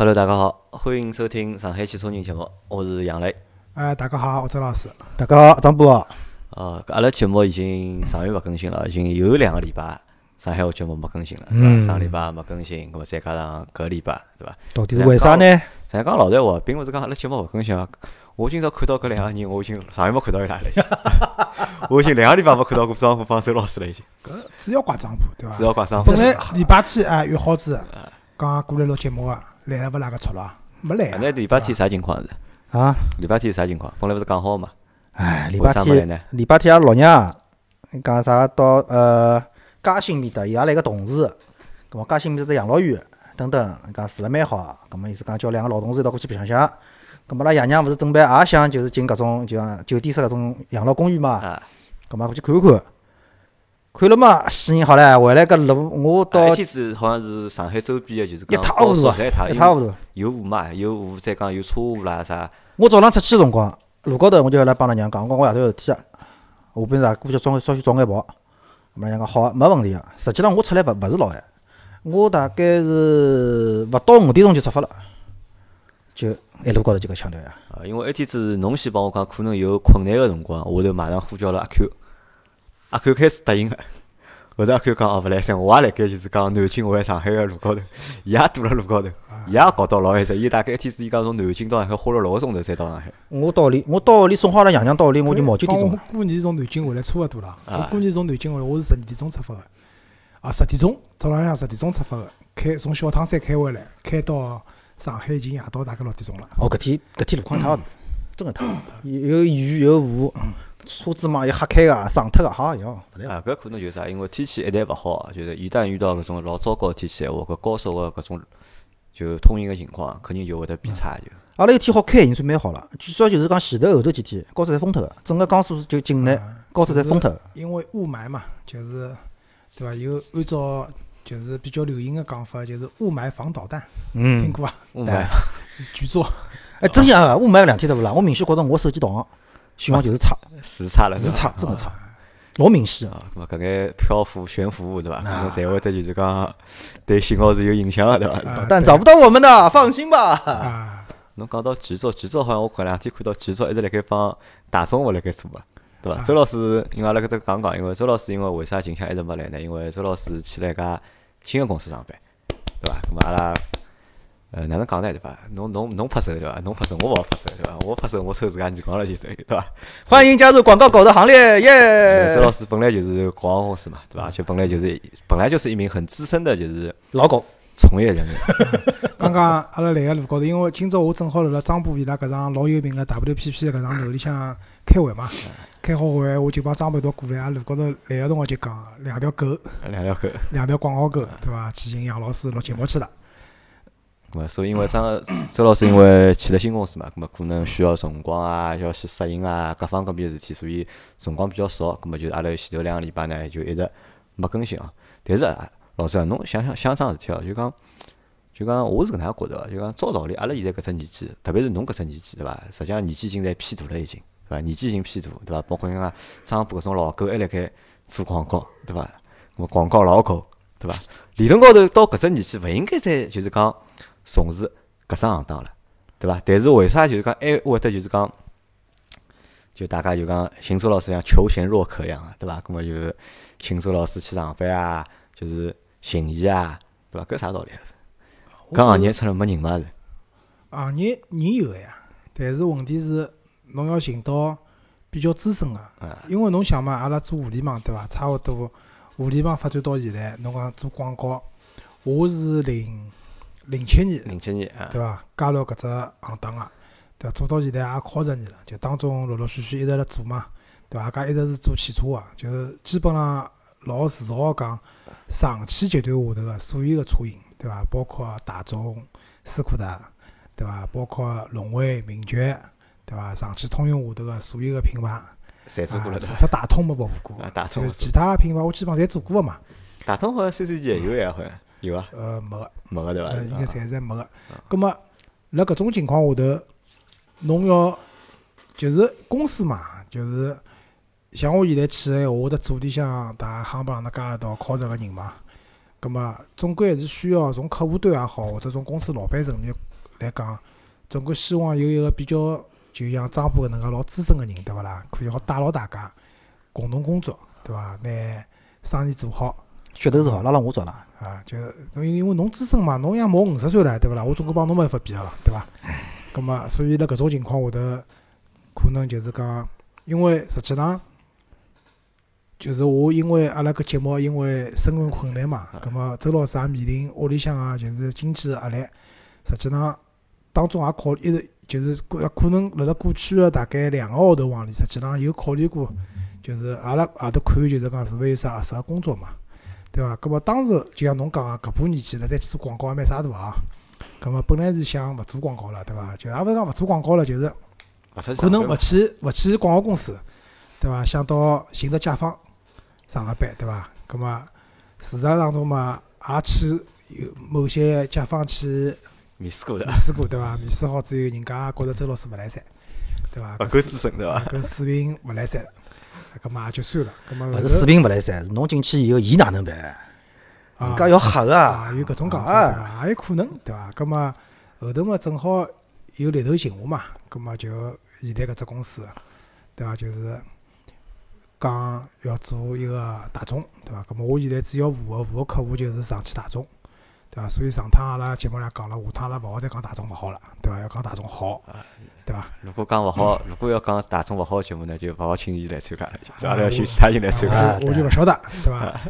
Hello，大家好，欢迎收听上海汽车人节目，我是杨磊。哎，大家好，我周老师。大家好，张波。呃，阿拉节目已经上月没更新了，已经有两个礼拜，上海话节目没更新了，对伐？上礼拜没更新，搿么再加上搿礼拜，对伐？到底是为啥呢？咱讲老实话，并勿是讲阿拉节目勿更新啊。我今朝看到搿两个人，我已经上月没看到伊拉了，已经。我已经两个礼拜没看到过张波帮周老师了，已经。搿主要怪张波，对伐？主要怪张波。本来礼拜天啊约好子，讲过来录节目啊，来了勿哪个出了？没来。那礼拜天啥情况是？啊？礼拜天啥情况？本来勿是讲好嘛？哎，礼拜天，礼拜天阿拉老娘讲啥到呃嘉兴面搭，伊拉来个同事，搿么嘉兴面搭养老院等等，讲住了蛮好，搿么意思讲叫两个老同事一道过去白相相。搿么拉爷娘勿是准备也想就是进搿种就像酒店式搿种养老公寓嘛？搿么过去看看，看了嘛，吸引好唻，回来搿路我到。一天子好像是上海周边个，就是一塌糊涂，一塌糊涂。有雾嘛？有雾，再讲有车祸啦啥。我早浪出去个辰光，路高头我就来帮拉娘讲，我讲我夜头有事体啊，下边啥过去早稍许早眼跑。咾么拉娘讲好，没问题啊。实际上我出来勿勿是老晚，我大概是勿到五点钟就出发了。就一路高头就搿腔调呀！啊，因为一天子侬先帮我讲，可能有困难个辰光，我头马上呼叫了阿 Q，阿 Q 开始答应个。后头阿 Q 讲哦勿来三，我也辣盖就是讲南京回上海个路高头，伊也堵辣路高头，伊也搞到老晚只，伊大概一天子伊讲从南京到上海花了六个钟头才到上海。我到里，我到屋里送好了爷娘到屋里，我就毛九点钟。我过年从南京回来差勿多了，我过年从南京回来，我是十二点钟出发个，啊十点钟早浪向十点钟出发个，开从小汤山开回来，开到。上海已经夜到大概六点钟了。哦，搿天搿天路况一塌糊涂，真个塌，有雨有雾，车子嘛又瞎开个，撞脱个，好哟。啊，搿可能就是啥？因为天气一旦勿好，就是一旦遇到搿种老糟糕个天气闲话，搿高速个搿种就通行个情况，肯定就会得变差就。阿拉有天好开已经算蛮好了，据说就是讲前头后头几天高速侪封脱个，整个江苏就境内高速侪封脱。因为雾霾嘛，就是对伐？有按照。就是比较流行个讲法，就是雾霾防导弹，听过伐？雾霾，巨作。哎，真像啊！雾霾两天对勿啦？我明显觉着我手机导航信号就是差，是差了，是差，真个差，老明显啊！咾么搿眼漂浮悬浮物对伐？咾么才会得就是讲对信号是有影响的对伐？但找不到我们的，放心吧。啊，侬讲到巨作，巨作好像我搿两天看到巨作一直辣盖帮大众物辣盖做啊。对伐？周老师，因为阿拉搿搭讲讲，因为周老师因为为啥近腔一直没来呢？因为周老师去了一家。新个公司上班，对伐？咁嘛阿拉，呃，哪能讲呢？对伐？侬侬侬拍手对伐？侬拍手，我勿好拍手对伐？我拍手，我抽自家耳光了就对，对伐？欢迎加入广告狗的行列，耶！周老师本来就是广告公司嘛，对伐？就本来就是本来就是一名很资深的，就是老狗从业人员。刚刚阿拉来个路高头，因为今朝我正好辣辣张波伊拉搿场老有名个 WPP 搿场楼里向开会嘛。开好会，我就帮张一道过来，啊，路高头来个辰光就讲两条狗，两条狗，两条广告狗，对伐？去寻杨老师录节目去了。咾所以因为张周老师因为去了新公司嘛，咾么可能需要辰光啊，要去适应啊，各方各面事体，所以辰光比较少。咾么就阿拉前头两个礼拜呢，就一直没更新啊。但是啊，老师啊，侬想想想桩事体哦，就讲就讲我是搿能样觉着，就讲照道理，阿拉现在搿只年纪，特别是侬搿只年纪，对伐？实际上年纪已经在偏大了，已经。对伐？年纪已经偏大，对伐？包括像张波搿种老狗还辣盖做广告，对伐？么广告老狗，对伐？理论高头到搿只年纪，勿应该再就是讲从事搿只行当了，对伐？但是为啥就是讲还会得就是讲，就大家就讲寻周老师像求贤若渴一样，对伐？搿么就请周老师去上班啊，就是寻伊啊，对伐？搿啥道理啊？是？搿行业出来没人嘛是？行业人有个呀，但是问题是。侬要寻到比较资深个，因为侬想嘛，阿拉做互联网对伐？差勿多，互联网发展到现在，侬讲做广告，我是零零七年，零七年，对伐？加入搿只行当个，对伐？做到现在也靠十年了，就当中陆陆续续一直辣做嘛，对伐？搿一直是做汽车个，就是基本上老自豪个讲，上汽集团下头个所有个车型，对伐？包括大众、斯柯达，对伐？包括荣威、名爵。对伐？上汽通用下头个所有个品牌，侪做过了，除脱大通没服务过，大通其他品牌我基本上侪做过个嘛。大通好像 C C G 也有呀，好像有啊。呃，没个，没个对伐？应该暂时没个。葛末辣搿种情况下头，侬要就是公司嘛，就是像我现在去个闲话，我得组里向大行帮人家加一道靠着个人嘛。葛末总归还是需要从客户端也好，或者从公司老板层面来讲，总归希望有一个比较，就像张波搿能介老资深个人，对勿啦？可以好带牢大家共同工作，对伐？拿生意做好。噱头是好，拉拉我做了。啊，就侬因为侬资深嘛，侬像毛五十岁了，对勿啦？我总归帮侬没法比个了，对伐？葛末所以辣搿种情况下头，可能就是讲，因为实际上。就是我，因为阿拉搿节目，因为生存困难嘛，葛末周老师也面临屋里向啊，就是经济压力。实际上，当中也考一直就是可可能辣辣过去个大概两个号头往里，实际上有考虑过，就是阿拉也得看，就是讲是勿是有啥合适个工作嘛，对伐？搿么当时就像侬讲个，搿把年纪了再去做广告也蛮傻大啊。搿么本来是想勿做广告了，对伐？就也勿是讲勿做广告了，就是可能勿去勿去广告公司，对伐？想到寻着甲方。上个班对伐？搿么事实当中嘛，也去有某些甲方去面试过的，面试过对伐？面试好之后，人家觉着周老师勿来三，对伐？勿够资深对伐？搿水平勿来三，葛末也就算了。葛末勿是水平勿来三，是侬进去以后，伊哪能办？人家要吓个啊！有搿种讲法？也有可能对伐？葛末后头嘛，正好有猎头寻我嘛，葛末就现在搿只公司，对伐？就是。讲要做一个大众，对伐？咁么我现在主要服务服务客户就是上汽大众，对伐？所以上趟阿拉节目上讲了，下趟阿拉勿好再讲大众勿好了，对伐？要讲大众好，对伐？如果讲勿好，如果要讲大众勿好节目呢，就勿好轻易来参加了，就阿拉要寻其他人来参加。我就勿晓得，对伐？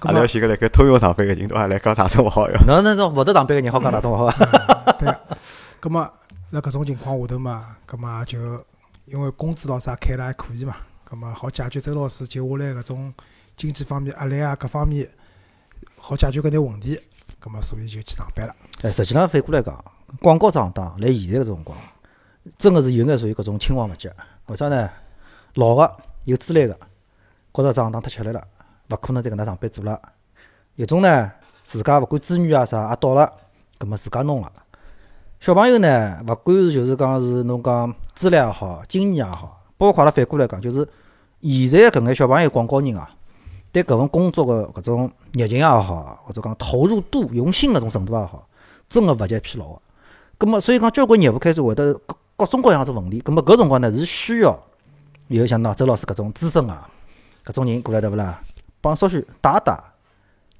阿拉要寻个辣盖通用上班个人，对伐？来讲大众勿好哟。侬 那那勿得上班个人好讲大众勿好 对。咁么辣搿种情况下头嘛，咁么就因为工资咾啥开了还可以嘛。咁么好解决周老师接下来搿种经济方面压力啊，各方面好解决搿点问题，咁么所以就去上班了。哎，实际上反过来讲，广告行当辣现在搿种辰光，真个是有眼属于搿种青黄不接，为啥呢老个有资历个，觉着行当太吃力了，勿可能再搿能上班做了。有种呢，自家勿管资源啊啥也到了，咁么自家弄了。小朋友呢，勿管是就是讲是侬讲资历也好，经验也好，包括阿拉反过来讲，就是。现在搿眼小朋友广告人啊，对搿份工作个搿种热情也好，或者讲投入度、用心搿种程度也好，真个勿及疲劳个。葛末所以讲，交关业务开始会得各各种各样子问题。葛末搿辰光呢，是需要有像喏周老师搿种资深啊，搿种人过来对勿啦？帮稍许带带，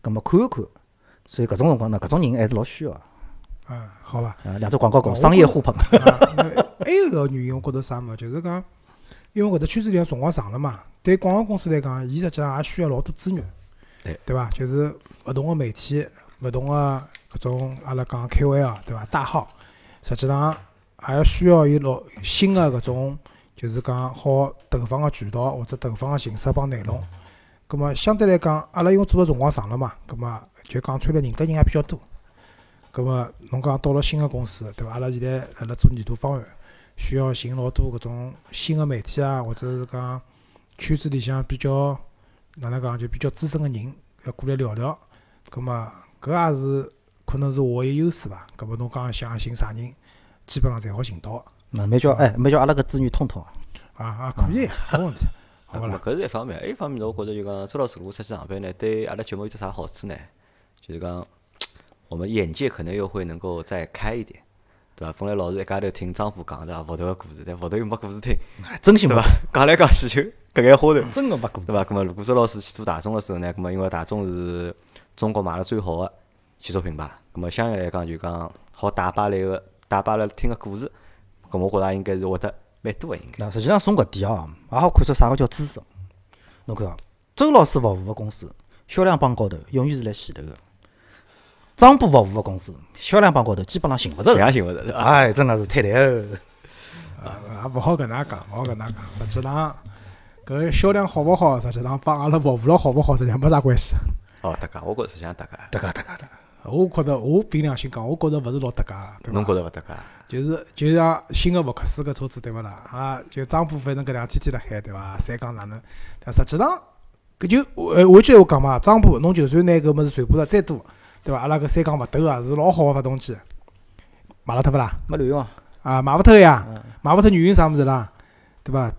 葛末看一看。所以搿种辰光呢，搿种人还是老需要个。啊，好伐？啊，两只广告搞商业互捧。还有个原因，我觉得啥嘛，就是讲。因为搿只圈子里向辰光长了嘛，对广告公司来讲，伊实际上也需要老多资源，对对伐？就是勿同个媒体、勿同个搿种阿拉讲 KOL 对伐？大号，实际上也要需要有老新个搿种，就是讲好投放个渠道或者投放个形式帮内容。葛末相对来讲，阿拉因为做个辰光长了嘛，葛末就讲穿了认得人也比较多。葛末侬讲到了新个公司对伐？阿拉现在辣辣做年度方案。需要寻老多搿种新个媒体啊，或者是讲圈子里向比较哪能讲就比较资深个人要过来聊聊。葛末搿也是可能是我个优势伐？葛末侬讲想寻啥人，基本上侪好寻到。那没叫哎，没叫阿拉个资源通通啊啊，可以，没问题。好啦，搿是一方面，还一方面，我觉着就讲周老师如果出去上班呢，对阿拉节目有只啥好处呢？就是讲我们眼界可能又会能够再开一点。对伐？本来老是一家头听张虎讲对伐？福头个故事，但佛头又没故事听，真心对伐？讲来讲去就搿眼花头，真个没故事，对伐？葛末如果周老师去做大众的时候呢？葛末因为大众是中国卖了最好个汽车品牌，葛末相应来讲就讲好带把来个带把来听个故事，葛末我觉着应该是会得蛮多个应该。那实际上从搿点哦，也好看出啥个叫知识。侬看，周老师服务个公司销量榜高头永远是辣前头个。张波服务个公司销量榜高头基本上寻勿着，样寻勿着，哎，真个是太难哦。啊，也勿好搿能讲，勿好搿能讲。实际上，搿销量好勿好，实际上帮阿拉服务了好勿好，实际上没啥关系。哦，搭界，我觉着实际上搭界，搭界，搭界，搭界。我觉着，我凭良心讲，我觉着勿是老搭界，对伐？侬觉着勿搭界？就是就像新个福克斯搿车子，对勿啦？啊，就张波反正搿两天天辣海，对伐？三缸哪能？但实际上，搿就呃，我记得我讲嘛，张波，侬就算拿搿物事传播了再多。对伐？阿拉搿三缸勿抖个，是老好个发动机，卖了脱勿啦？没卵用啊！啊，卖勿脱呀，卖勿脱原因啥物事啦？对伐？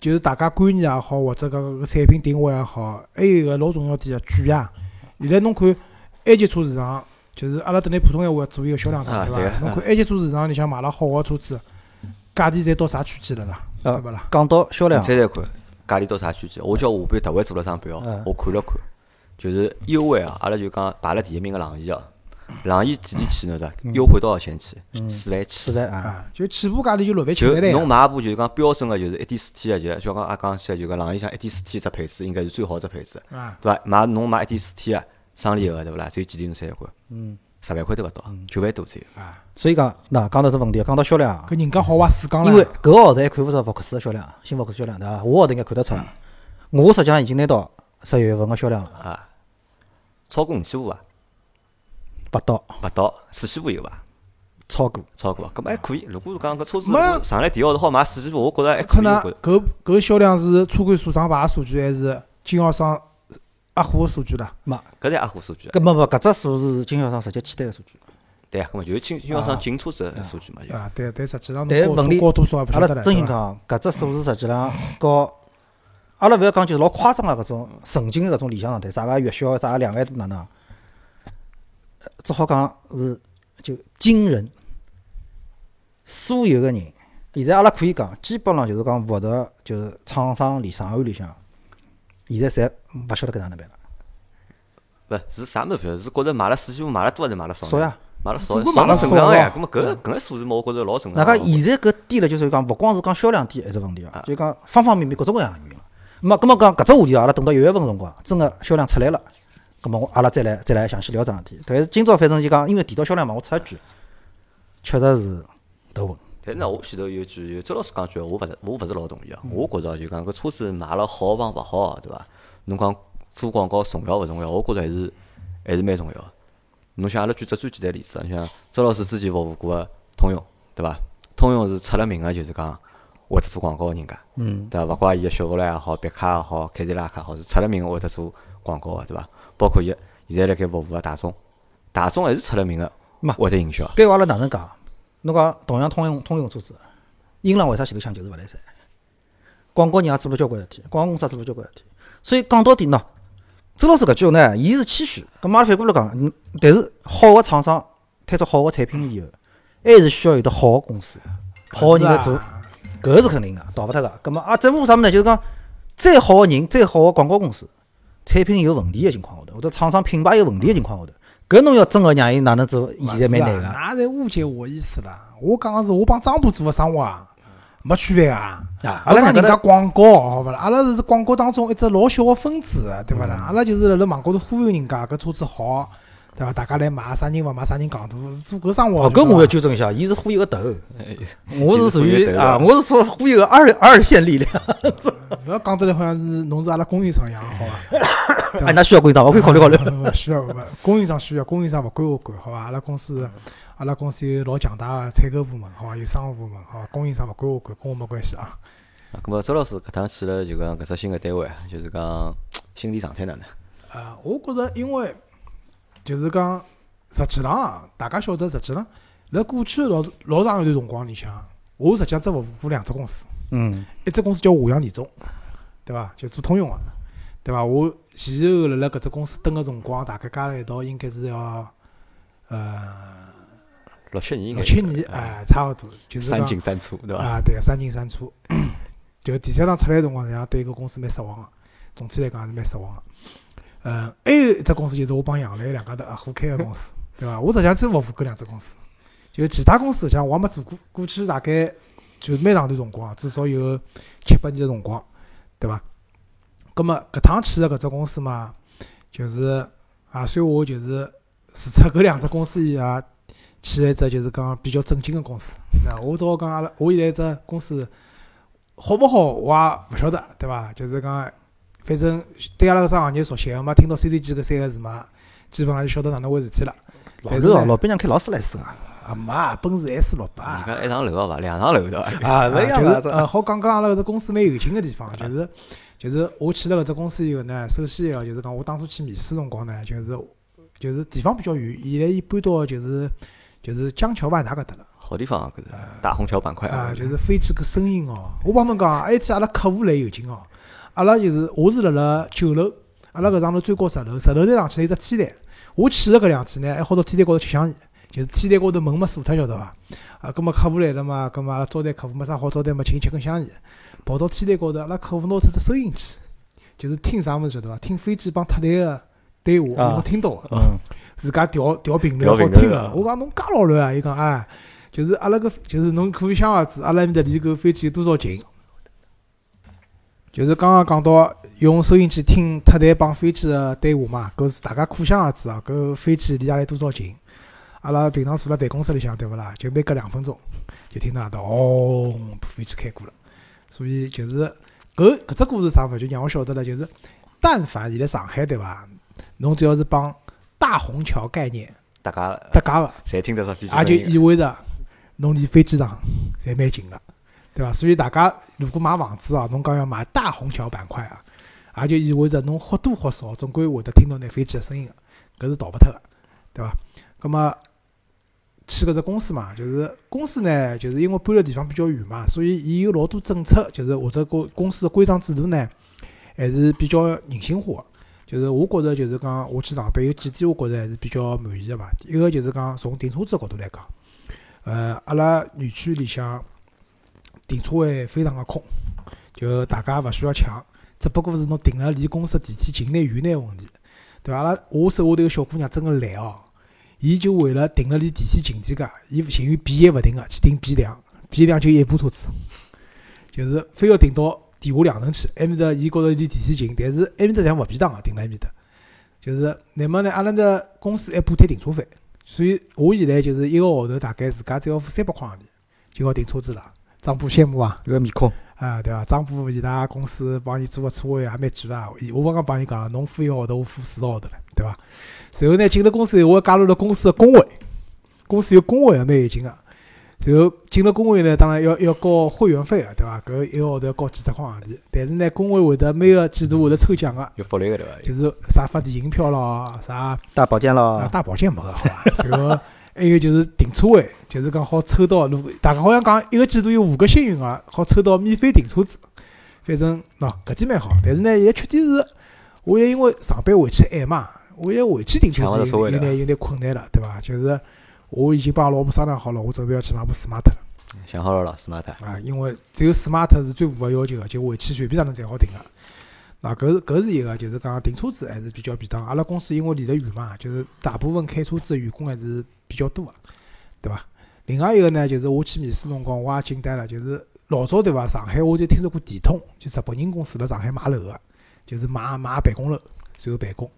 就是大家观念也好，或者讲个产品定位也好，还有一个老重要点个贵呀。现在侬看，A 级车市场，就是阿拉等于普通闲话做一个销量档，对伐？侬看 A 级车市场里向买了好个车子，价钿侪到啥区间了啦？对勿啦？讲到销量，再再看价钿到啥区间？我叫下班特为做了张表，我看了看，就是优惠啊！阿拉就讲排了第一名个朗逸啊，朗逸几钿起呢？对伐？优惠多少钱起？四万起。四万啊！就起步价钿就六万七万侬买部就是讲标准个，就是一点四 T 个，就就讲阿讲起来就讲朗逸像一点四 T 只配置应该是最好只配置，对伐？买侬买一点四 T 个，双离合个对勿啦？只有几钿侬三万块？嗯。十万块都勿到，九万多只有。啊，所以讲，那讲到这问题，讲到销量，搿人家豪华四缸因为搿个号头还看勿着福克斯个销量，新福克斯销量对伐？我号头应该看得出，我实际上已经拿到十一月份个销量了。啊，超过五千部伐？勿到，八到，四千部有伐？超过，超过，搿么还可以。如果是讲搿车子上来第二号头好卖四千部，我觉着还可以搿搿销量是车管所上牌数据，还是经销商？压货个数据啦，没，搿是压货数据。搿没没，搿只数字是经销商直接签单个数据。对啊，搿么就是经经销商进车子个数据嘛。啊，对但，实际上但问题，高多少阿拉真心讲，搿只数字实际上和阿拉勿要讲就是老夸张个搿种曾经个搿种理想状态，啥个月销啥个两万多哪能？只好讲是就惊人。所有个人，现在阿拉可以讲，基本上就是讲福特就是厂商里上案里向。现在侪勿晓得搿哪能办了。勿是啥物事，是觉着买了四千五买了多还是买了少？少呀，买了少，少了正常呀。搿么搿搿个数字嘛，我觉着老正常。那讲现在搿低了，就是讲勿光是讲销量低还是问题啊，就讲方方面面各种各样原因。咹？搿么讲搿只话题阿拉等到一月份辰光，真个销量出来了，咾么我阿拉再来再来详细聊桩事体。但是今朝反正就讲，因为提到销量嘛，我插一句，确实是头稳。但是呢，我前头有句，有周老师讲句，我勿是，我勿是老同意啊。我觉着就讲搿车子卖了好帮勿好，对伐？侬讲做广告重要勿重要？我觉着还是还是蛮重要。侬像阿拉举只最简单例子，你像周老师之前服务过个通用，对伐？通用是出了名个，就是讲会得做广告个人家，嗯，对伐？勿怪伊个雪佛兰也好，别克也好，凯迪拉克也好，是出了名个会得做广告个，对伐？包括伊现在辣盖服务个大众，大众还是出了名个，会得营销。该话阿拉哪能讲？侬讲同样通用通用车子，英朗为啥前头抢就是勿来三？广告人也做了交关事体，广告公司也做了交关事体。所以讲到底喏，周老师搿句呢，伊是谦虚。咁阿拉反过来讲，嗯，但是好个厂商推出好个产品以后，还是需要有得好个公司、好个人来做，搿是肯定个，逃勿脱个。咁么啊，政府啥物事呢？就是讲，再好个人、再好个广告公司，产品有问题个情况下头，或者厂商品牌有问题个情况下头。搿侬要真个让伊哪能做？现在蛮难个。哪在误解我意思了？我讲个是我帮张波做个生活啊，没区别啊。阿拉人家广告，好勿啦？阿拉是广告当中一只老小个分子，对勿啦？阿拉就是辣辣网高头忽悠人家搿车子好。对伐？大家来买，啥人勿买，啥人戆大，是做搿生活。哦，搿我要纠正一下，伊是忽悠个头，我是属于啊，我是说忽悠个二二线力量。勿要讲得来好像是侬是阿拉供应商一样，好伐？哎，那需要供应商，我可以考虑考虑。需要，供应商需要，供应商勿归我管，好伐？阿拉公司，阿拉公司有老强大个采购部门，好伐？有商务部门，好伐？供应商勿归我管，跟我没关系啊。啊，搿么周老师搿趟去了就讲搿只新个单位，就是讲心理状态哪能？啊，我觉着因为。就是讲，实际上啊，大家晓得，实际上，辣过去老老长一段辰光里向，我实际上只服务过两只公司。嗯。一只公司叫华阳电中，对伐？就做通用个，对伐？我前后辣辣搿只公司蹲个辰光，大概加了一道，应该是要呃六七年。六七年，哎，差勿多。就是三进三出，对伐？啊，对，三进三出。就第三趟出来辰光，实际上对搿公司蛮失望个。总体来讲，还是蛮失望个。嗯，还有一只公司就是我帮杨澜两家头合伙开个公司，对伐？我实际上只服务搿两只公司，就其他公司像我也没做过。过去大概就蛮长段辰光，至少有七八年个辰光，对伐？葛末搿趟去个搿只公司嘛，就是也算我就是除出搿两只公司以外，去一只就是讲比较正经个公司。对伐？我只好讲阿拉，我现在只公司好勿好，我也勿晓得，对伐？就是讲。反正对阿拉搿只行业熟悉个嘛，听到 CDG 搿三个字嘛，基本上就晓得哪能回事体了。老是哦，老板娘开劳斯莱斯个。啊没，奔驰 S 六八。一幢楼个伐？两幢楼对伐？啊，勿一样就是呃，好讲讲阿拉搿只公司蛮有劲个地方，就是就是我去了搿只公司以后呢，首先一个就是讲我当初去面试辰光呢，就是就是地方比较远，现在伊搬到就是就是江桥万达搿搭了。好地方啊，搿是大虹桥板块啊。就是飞机搿声音哦，我帮侬讲，埃天阿拉客户来有劲哦。阿拉就是，我是辣辣九楼，阿拉搿幢楼最高十楼，十楼再上去有只天台。我去了搿两天呢，还好到天台高头吃香烟，就是天台高头门没锁脱，晓得伐？啊，葛末客户来了嘛，葛末阿拉招待客户没啥好招待嘛，请吃根香烟。跑到天台高头，阿拉客户拿出只收音机，就是听啥物事晓得伐？听飞机帮塔台个对话，啊侬听到个。嗯，自家调调频率调好听个。我讲侬介老乱啊！伊讲哎，就是阿拉个，就是侬可以想而知，阿拉埃面搭离搿飞机有多少近。就是刚刚讲到用收音机听特台帮飞机个对话嘛，搿是大家可想而知啊，搿飞机离阿拉多少近。阿拉平常坐辣办公室里向对勿啦？就每隔两分钟就听到阿搭哦，飞机开过了。所以就是搿搿只故事啥物事，就让我晓得了，就是但凡现在上海对伐，侬只要是帮大虹桥概念大家搭界个，侪听得着飞机也就意味着侬离飞机场侪蛮近了，对伐？所以大家如果买房子啊，侬讲要买大虹桥板块啊，也就意味着侬或多或少总归会得听到眼飞机个声音，搿是逃勿脱个，对伐？葛么去搿只公司嘛，就是公司呢，就是因为搬个地方比较远嘛，所以伊有老多政策，就是或者公公司个规章制度呢，还是比较人性化。就是我觉着，就是讲我去上班有几点，我觉着还是比较满意个嘛。一个就是讲从停车子角度来讲，呃，阿拉园区里向停车位非常个空，就大家勿需要抢，只不过是侬停了离公司电梯近眼远眼问题，对伐？阿拉我手下头个小姑娘真个懒哦，伊就为了停了离电梯近点介，伊情愿 B 一勿停个去停 B 两，B 两就一部车子，就是非要停到地下两层去。埃面搭伊觉着离电梯近，但是埃面搭像勿便当个停辣埃面搭。就是，乃末呢，阿拉只公司还补贴停车费，所以我现在就是一个号头大概自家只要付三百块洋钿，就要停车子了。张波羡慕啊！一个面孔，啊，对伐？张波伊拉公司帮伊做个车位也蛮贵啊。伊我刚刚帮伊讲了，侬付一个号头，我付四个号头了，对伐？随后呢，进了公司以后，我加入了公司个工会，公司有工会也蛮有劲个。随后进了工会呢，当然要要交会员费个，对伐？搿一个号头要交几十块洋钿。但是呢，工会会得每个季度会得抽奖个，有福利个对伐？就是啥发电影票咯，啥大保健啊咯，大保健没个好伐？随后还有就是停车位，就是讲好抽到，如果大家好像讲一个季度有五个幸运儿，好抽到免费停车子。反正喏，搿点蛮好。但是呢，现在缺点是，我现在因为上班回去晚嘛，我现在回去停车子有点有点困难了，对伐？就是我已经帮老婆商量好了，我准备要去买部 smart 了想好了咯，smart。啊，因为只有 smart 是最符合要求的，就回去随便哪能侪好停个。那搿是搿是一个，就是讲停车子还是比较便当。阿拉公司因为离得远嘛，就是大部分开车子的员工还是比较多个，对伐？另外一个呢，就是我去面试辰光，我也惊呆了，就是老早对伐？上海我就听说过电通，就日本人公司辣上海买楼个，就是买买办公楼，然后办公，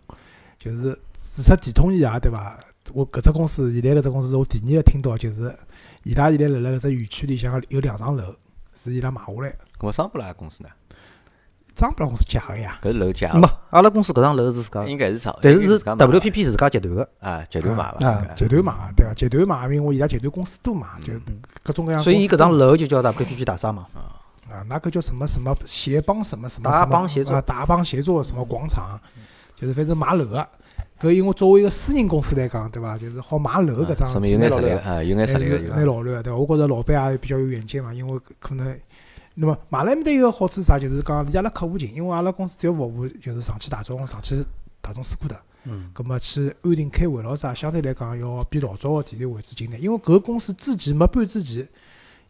就是除脱电通以外，对伐？我搿只公司现在搿只公司是，我第二个听到就是伊拉现在辣辣搿只园区里向有两幢楼，是伊拉买下来个。咁么商布拉公司呢？张不拉公司假个呀，搿是楼价没，阿拉公司搿幢楼是自家，应该是炒，但是是 WPP 自家集团个，啊，集团买伐？啊集团买个对伐？集团买个，因为伊拉集团公司多嘛，就各种各样。所以伊搿幢楼就叫 WPP 大厦嘛。啊，那个叫什么什么协邦什么什么达什么邦协作啊，达邦协作什么广场，就是反正买楼个。搿因为作为一个私人公司来讲，对伐？就是好买楼搿桩说明有眼实力个个，啊，有眼实力个还是蛮老卵个，对伐？我觉着老板也比较有远见嘛，因为可能，那么买了埃面搭有个好处是啥？就是讲离阿拉客户近，因为阿拉公司主要服务就是上汽大众、上汽大众斯柯达。嗯，葛末去安定开会咯啥，相对来讲要比老早个地理位置近点，因为搿个公司之前没搬之前，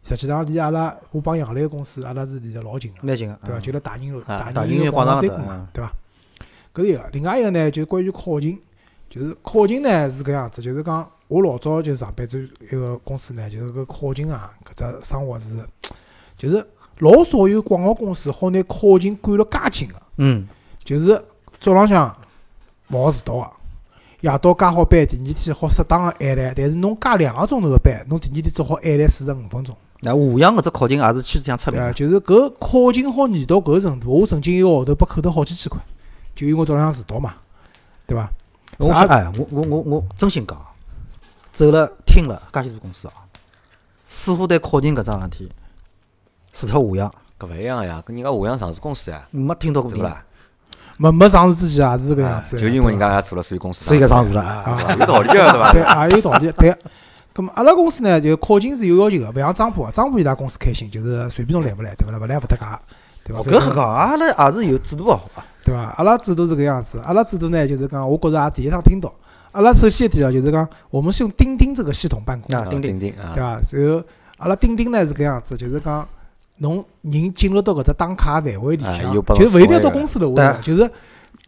实际上离阿拉我帮杨澜个公司，阿拉是离得老近个，蛮近个，对伐？嗯就辣大宁路、啊大宁宁广场对过嘛对伐？搿是一个，另外一个呢，就是关于靠近，就是靠近呢是搿样子，就是讲我老早就上班做一个公司呢，就是搿靠近啊，搿只生活是，就是老少有广告公司好拿考勤管了介紧个。嗯，就是早浪向勿好迟到个，夜到加好班，第二天好适当个晚来。但是侬加两个钟头个班，侬第二天只好晚来四十五分钟。那华阳搿只考勤也是趋势向出名的，就是搿考勤好严到搿个程度，我曾经一个号头被扣得好几千块，就因为早浪向迟到嘛，对伐？啥我想哎，我我我我真心讲，走了听了介许多公司啊，似乎对考勤搿桩事体，除脱华阳，搿勿一样呀，跟人家华阳上市公司呀，没听到过名。对勿啦？没没上市之前也是搿样啊子的。就因为人家也做了，所以公司所以搿上市了，啊。啊，有道理个对伐？对，也有道理。对，咁么阿拉公司呢，就考勤是有要求个，勿像张浦啊，张浦伊拉公司开心，就是随便侬来勿来，对勿啦？勿来勿搭界，对伐？哦，搿很好，阿拉也是有制度个，好伐？对伐？阿拉制度是搿样子，阿拉制度呢，就是讲，我觉着也第一趟听到。阿拉首先一点啊，就是讲我们是用钉钉这个系统办公，啊钉钉钉钉啊，对伐？然后阿拉钉钉呢是搿样子，就是讲侬人进入到搿只打卡范围里向，就是勿一定要到公司楼下，就是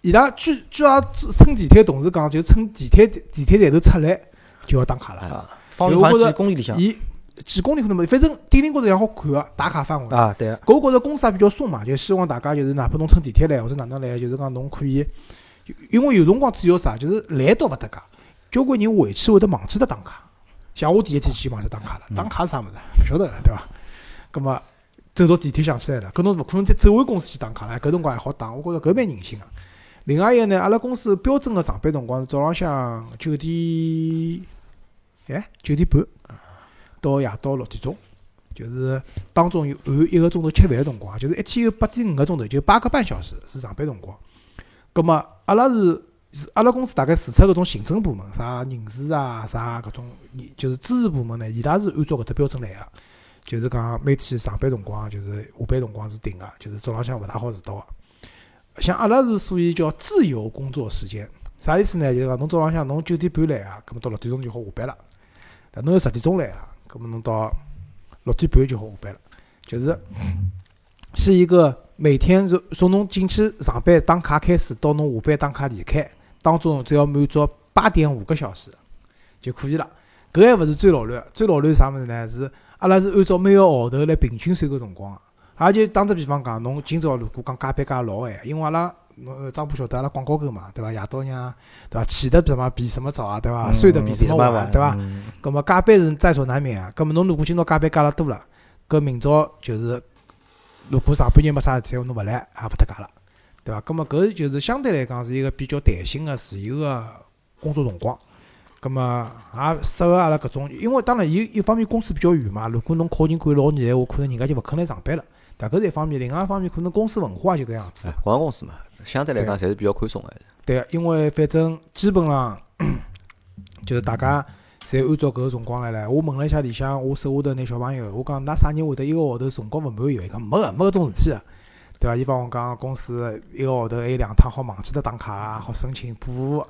伊拉据据阿乘地铁同事讲，就乘地铁地铁站头出来就要打卡了。方圆几公里里向，伊几公里可能没，反正钉钉高头也好看个打卡范围啊。对。搿我觉着公司也比较松嘛，就希望大家就是哪怕侬乘地铁来或者哪能来，就是讲侬可以，因为有辰光主要啥，就是来倒勿搭界，交关人回去会得忘记脱打卡。像我第一天去忘记打卡了，打卡是啥物事？勿晓得个，对伐？葛末走到地铁想起来了，搿侬勿可能再走回公司去打卡了，搿辰光还好打，我觉着搿蛮人性个。另外一个呢，阿拉公司标准个上班辰光是早浪向九点。哎，九点半到夜到六点钟，就是当中有含一个钟头吃饭个辰光，就是一天有八点五个钟头，就八个半小时是上班辰光。葛末阿拉是是阿拉公司大概除脱搿种行政部门，啥人事啊，啥搿种，就是支持部门呢，伊拉是按照搿只标准来个，就是讲每天上班辰光，就是下班辰光是定个，就是早浪向勿大好迟到个。像阿拉是属于叫自由工作时间，啥意思呢？就是讲侬早浪向侬九点半来啊，葛末到六点钟就好下班了。但侬要十点钟来啊，搿么侬到六点半就好下班了。就是是一个每天从从侬进去上班打卡开始，到侬下班打卡离开，当中只要满足八点五个小时就可以了。搿还勿是最老卵，最老卵啥物事呢？是阿拉是按照每个号头来平均算个辰光。也就打只比方讲，侬今朝如果讲加班加老晚，因为阿拉。侬张波晓得阿拉广告沟嘛，对伐？夜到呢，对伐？起得比什么比什么早啊，对伐？睡得比什么晚，对伐？葛么加班是在所难免啊。葛么侬如果今朝加班加了多了，搿明朝就是如果上半日没啥事体，侬勿来也勿搭界了，对伐？葛么搿就是相对来讲是一个比较弹性个自由个工作辰光。葛末也适合阿拉搿种，因为当然伊一方面公司比较远嘛，如果侬靠近管老严闲话，可能人家就勿肯来上班了。但搿是一方面，另外一方面可能公司文化就搿样子。广告公司嘛。相对来讲，侪是比较宽松个。对，因为反正基本上 就是大家侪按照搿个辰光来唻。我问了一下里向我手下头那小朋友，我讲㑚啥人会得一个号头辰光勿满意？伊讲没个，没搿种事体个，对伐？伊帮我讲公司一个号头还有两趟好忘记脱打卡，好申请补，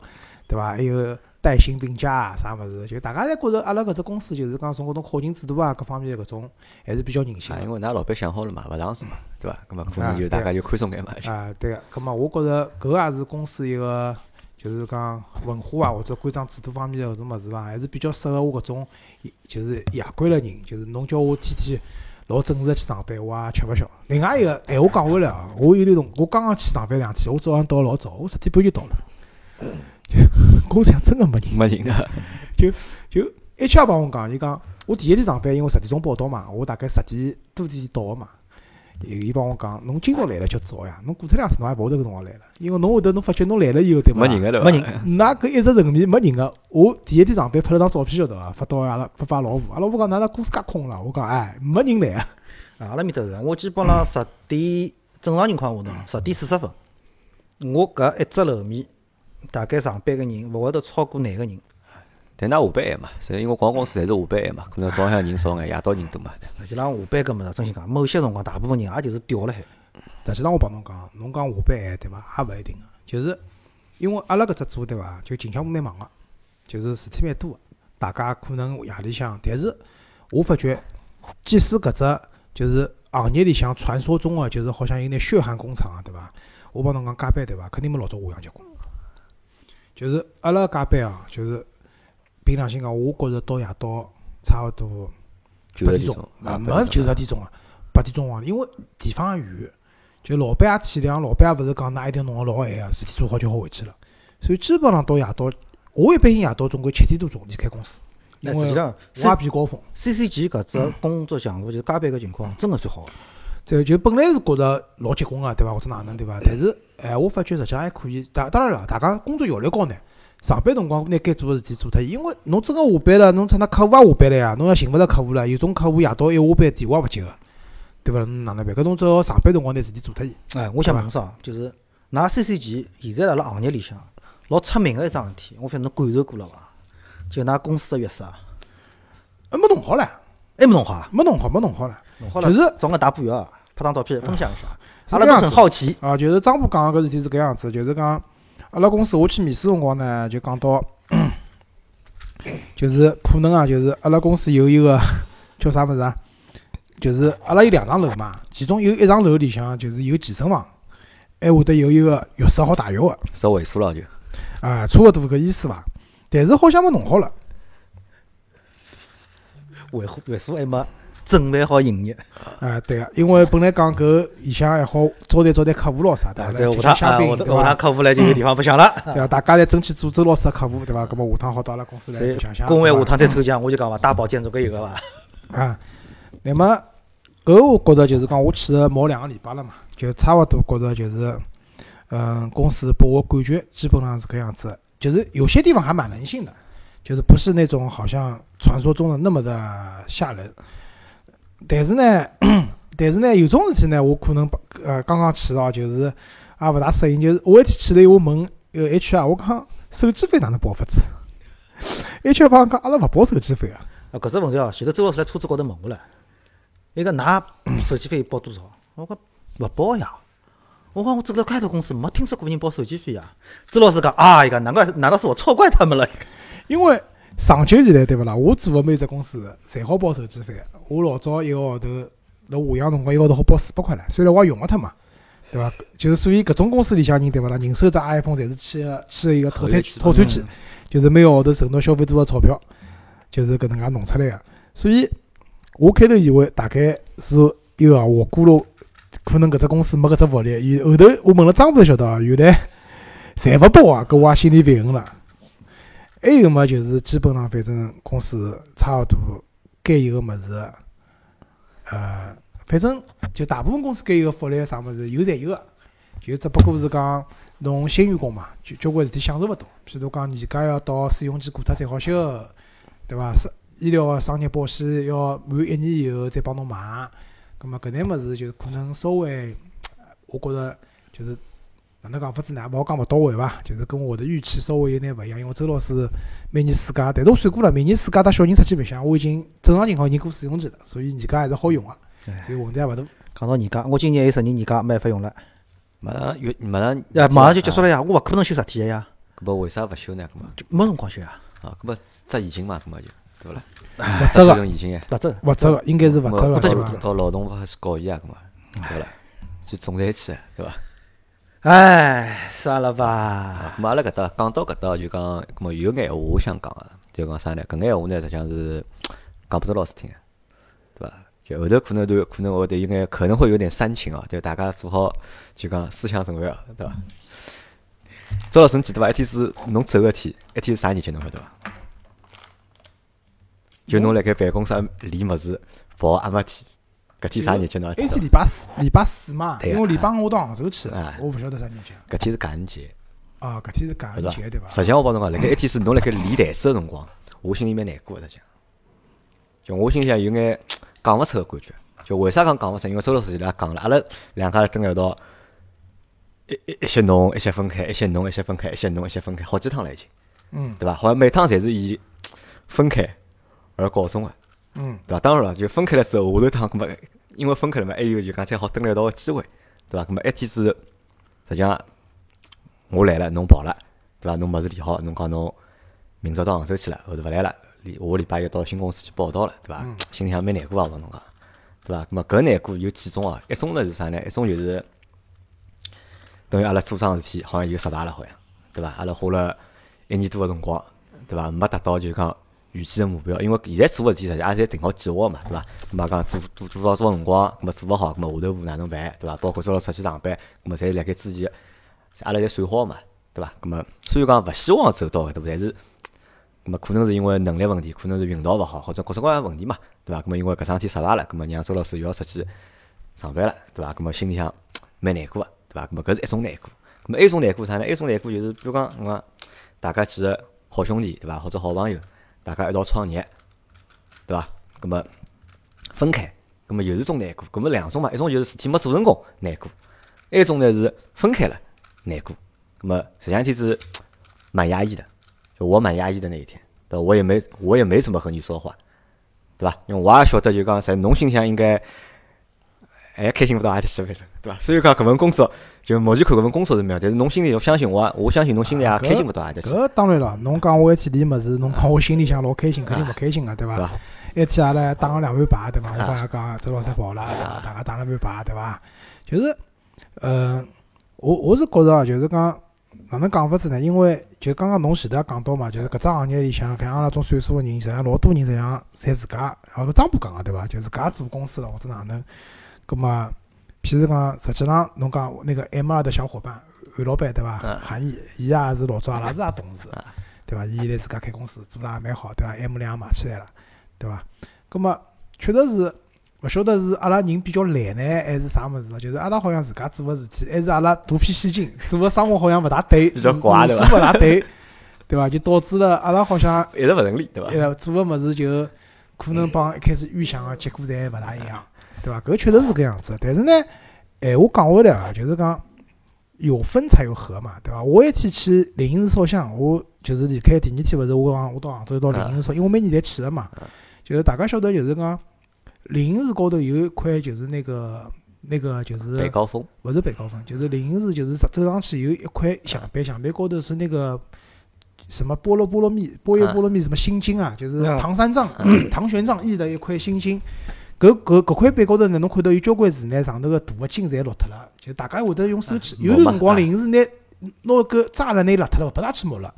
对伐？还有。带薪病假啊，啥物事？就大家侪觉着阿拉搿只公司就是讲从搿种考勤制度啊，各方面搿种还是比较人性。因为㑚老板想好了嘛，勿上市嘛，对伐？搿么可能就大家就宽松眼嘛。啊，对个。搿么我觉着搿也是公司一个就是讲文化啊或者规章制度方面的搿种物事伐，还是比较适合我搿种就是夜归了人。就是侬叫我天天老准时去上班，我也吃勿消。另外一个，闲话讲回来啊，我有点同我刚刚去上班两天，我早上到老早，我十点半就到了。公司上真个没人，没人啊！就就 HR 帮我讲，伊讲我第一天上班，因为十点钟报到嘛，我大概十点多点到个嘛。伊帮我讲，侬今朝来了就早呀，侬过脱两天侬也勿会得搿辰光来了，因为侬后头侬发觉侬来了以后对伐？没人个对伐？没人，那搿一直人面没人个。我第一天上班拍了张照片晓得伐？发到阿拉发发老婆，阿拉婆讲哪能公司介空了？我讲哎，没人来啊！阿拉面搭是，我基本上十点正常情况下头，十点四十分，我搿一只楼面。大概上班个人勿会得超过廿个人，但㑚下班晚嘛，所以因为广告公司侪是下班晚嘛，可能早向人少眼，夜到人多嘛。实际上下班搿物事，真心讲，某些辰光大部分人也就是吊了海。实际上我帮侬讲，侬讲下班晚对伐？也勿一定个，就是因为阿拉搿只组对伐？就近腔部蛮忙个，就是事体蛮多个，大家可能夜里向，但是我发觉，即使搿只就是行业里向传说中个，就是好像有眼血汗工厂啊，对伐？我帮侬讲加班对伐？肯定没老早下乡结棍。就是阿拉加班啊，就是凭良心讲，我觉着到夜到差勿多八点钟，啊，没九十点钟啊，八点钟往里，因为地方也远，就老板也体谅，老板也勿是讲㑚一定弄个老晚啊，事体做好就好回去了。所以基本上到夜到，我一般性夜到总归七点多钟离开公司，因为挖比高峰。C C G 搿只工作强度就加班个情况真个算好。这就本来是觉着老结棍个，对伐？或者哪能，对伐？但是。哎，我发觉实际上还可以。当当然了，大家工作效率高呢。上班辰光拿该做个事体做脱，因为侬真个下班了，侬趁那客户也下班了呀，侬要寻勿着客户了。有种客户夜到一下班电话也勿接个，对伐？侬哪能办？搿侬只好上班辰光拿事体做脱伊。哎，我想问啥？就是㑚 CCG 现在辣辣行业里向老出名个一桩事体，我反正感受过了伐？就㑚公司个月色，还没弄好唻，还没弄好啊？没弄好，没弄好唻。弄好了，就是找个大补药，拍张照片分享一下。阿拉都很好奇啊，就是张波讲个搿事体是搿样子，就是讲阿拉公司我去面试辰光呢，就讲到就是可能啊，就是阿拉公司有一个 叫啥物事啊？就是阿拉有两幢楼嘛，其中有一幢楼里向就是有健身房，还会得有一个浴室好汏浴个，少位数了就。啊，差勿多搿意思伐？但是好像没弄好了。维护卫生还没准备好营业。啊，对个，因为本来讲搿里向还好招待招待客户咯啥的，在来下趟啊，请嘉宾，下对伐趟下趟？客户来就有地方白相了。对啊？大家侪争取做周老师个客户，对伐？搿么下趟好到阿拉公司来想想。工会下趟再抽奖，我就讲伐，大保健总归有个伐？啊，那么搿我觉着就是讲，我去了毛两个礼拜了嘛，就差勿多觉着就是，嗯，公司拨我感觉基本上是搿样子的，就是有些地方还蛮人性的，就是不是那种好像传说中的那么的吓人。但是呢，但是呢，有种事体呢，我可能把呃刚刚去哦就是也勿大适应，就是我一天去了以后，我问呃 HR，我讲手机费哪能报法子？HR 帮我讲阿拉勿报手机费啊。啊，搿只问题哦，前头周老师来车子高头问我了，伊讲㑚手机费报多少？我讲勿报呀。我讲我走了介多公司，没听说过人报手机费呀。周老师讲啊，伊讲难怪，难道是我错怪他们了？因为长久以来对勿啦？我做个每只公司侪好报手机费的。我老早一个号头辣华阳辰光，一个号头好包四百块唻。虽然我也用勿脱嘛，对伐？就是所以搿种公司里向人对勿啦？人手只 iPhone 侪是签个签个一个套餐套餐机，就是每个号头存到消费多少钞票，就是搿能介弄出来个。所以我开头以为大概是一个我估了，可能搿只公司没搿只福利。伊后头我问了张部才晓得啊，原来侪勿包啊，搿我也心里烦恨了。还有么，就是基本上反正公司差勿多该有个物事，呃，反正就大部分公司该有个福利啥物事有侪有个，就只不过是讲侬新员工嘛，就交关事体享受勿到。譬如讲年假要到试用期过脱才好休，对伐？商医疗个商业保险要满一年以后再帮侬买，葛末搿眼物事就可能稍微，我觉着就是哪能讲法子呢？勿好讲勿到位伐？就是跟我的预期稍微有眼勿一样，因为周老师每年暑假，但是我算过了，每年暑假带小人出去白相，我已经正常情况已经过试用期了，所以年假还是好用个，哎所以问题也勿大。讲到年假，我今年还有十年年假没办法用了，马上月马上呀，马上就结束了。呀，我勿可能休十天个呀，搿么为啥勿休呢？搿么就没辰光休呀，啊，搿么只疫情嘛，搿么就对勿啦？勿责个，用疫情哎，勿走。勿责个，应该是勿责个，到劳动法去告伊啊，搿么对勿啦？去仲裁去，对伐？哎，算了吧，咁阿拉搿搭讲到搿搭就讲，咁么有眼闲话我想讲个，就讲啥呢？搿眼话呢，实际上是讲拨周老师听个，对伐？就后头可能都可能会得有眼可能会有点煽情哦，就大家做好就讲思想准备哦，对伐？周老师，侬记得伐？一天是侬走个天，一天是啥日节侬晓得伐？就侬辣盖办公室理物事跑阿没天，搿天啥日节侬还记那？天礼拜四，礼拜四嘛，因为礼拜五我到杭州去哎，我勿晓得啥日节。搿天是感恩节。啊，搿天是感恩节对伐？实际上我帮侬讲，辣盖 一天是侬辣盖理台子个辰光，我心里蛮难过个，实际上，就我心里向有眼 讲勿出个感觉。就为啥讲讲勿出？因为周老师伊拉讲了，阿拉两家蹲辣一道，一一一些弄，一些分开，一些侬，一些分开，一些侬，一些分开，好几趟了已经，嗯对伐？好像每趟侪是以 分开而告终个，嗯，对伐？当然了，就分开了之后，下头趟搿么，因为分开了嘛，还有就讲再好蹲辣一道个机会，对伐？搿么一天是实际上我来了，侬跑了，对伐？侬物事理好，侬讲侬明朝到杭州去了，后头勿来了，礼下个礼拜一到新公司去报道了，对伐？心里向蛮难过啊，我帮侬讲，对伐？咁么搿难过有几种啊？一种呢是啥呢？一种就是等于阿拉做桩事体好像又失败了，好像，对伐？阿拉花了一年多个辰光，对伐？没达到就讲预计个目标，因为现在做个事体实际也侪定好计划嘛，对伐？咁么讲做做做到多少辰光，咁么做勿好，咁么下头步哪能办，对伐？包括朝出去上班，咁么侪辣盖之前，阿拉侪算好嘛，对伐？咁么所以讲勿希望走到搿度，但是，咁么可能是因为能力问题，可能是运道勿好，或者各种各样问题嘛，对伐？咁么因为搿桩事体失败了，咁么让周老师又要出去上班了，对伐？咁么心里向蛮难过个，对伐？咁么搿是一种难过。咁么还有一种难过啥呢？还有一种难过就是，比如讲，我讲大家几个好兄弟，对伐？或者好朋友，大家一道创业，对伐？那么分开，那么又是一种难过。那么两种嘛，一种就是事体没做成功，难过；，还一种呢是分开了，难过。那么实际上天是蛮压抑的，就我蛮压抑的那一天，对吧？我也没我也没怎么和你说话，对吧？因为我也晓得就讲在侬心里向应该还开心勿到阿里去，反正对伐？所以讲搿份工作，就目前看搿份工作是蛮好，但是侬心里要相信我，我相信侬心里也开心勿到阿里去。搿当然了，侬讲我一天理物事，侬讲我心里向老开心，肯定勿开心个，对伐？一天阿拉打了两盘牌，对伐？我帮伊讲周老师跑了，对伐？大家打了盘牌，对伐？就是，呃，我我是觉着啊，就是讲哪能讲法子呢？因为就刚刚侬前头也讲到嘛，就是搿只行业里向，像阿拉种岁数个人，实际上老多人实际上侪自家，哦，搿张波讲个对伐？就自家做公司了或者哪能？葛末，譬如讲，实际上侬讲那个 M 二的小伙伴韩老板对伐？韩毅，伊也是老早阿拉是也同事，对伐？伊现在自家开公司，做了也蛮好，对伐？M 两也买起来了。对伐？葛末确实是勿晓得是阿拉人比较懒呢，还是啥物事？就是阿拉好像自家做个事体，还是阿拉独辟蹊径，做个生活好像勿大对，比较怪对伐？勿大对，对伐？就导致了阿拉好像一直勿顺利，对伐？做个物事就可能帮一开始预想个结果侪勿大一样，对伐？搿确实是搿样子。但是呢，闲话讲回来啊，就是讲有分才有合嘛，对伐？我一天去灵隐寺烧香，我就是离开第二天，勿是我讲我到杭州到灵隐寺烧，因为我每年侪去个嘛。就是大家晓得，就是讲灵隐寺高头有一块，就是那个那个就是北高峰，勿是北高峰，就是灵隐寺，就是走上去有一块墙壁，墙壁高头是那个什么波罗波罗蜜，波耶波罗蜜什么心经啊，就是唐三藏、唐玄奘译的一块心经。搿搿搿块板高头呢，侬看到有交关字呢，上头个大个金侪落脱了，就大家会得用手去，有段辰光灵隐寺拿拿个扎了拿伊落脱了，拨大去摸了，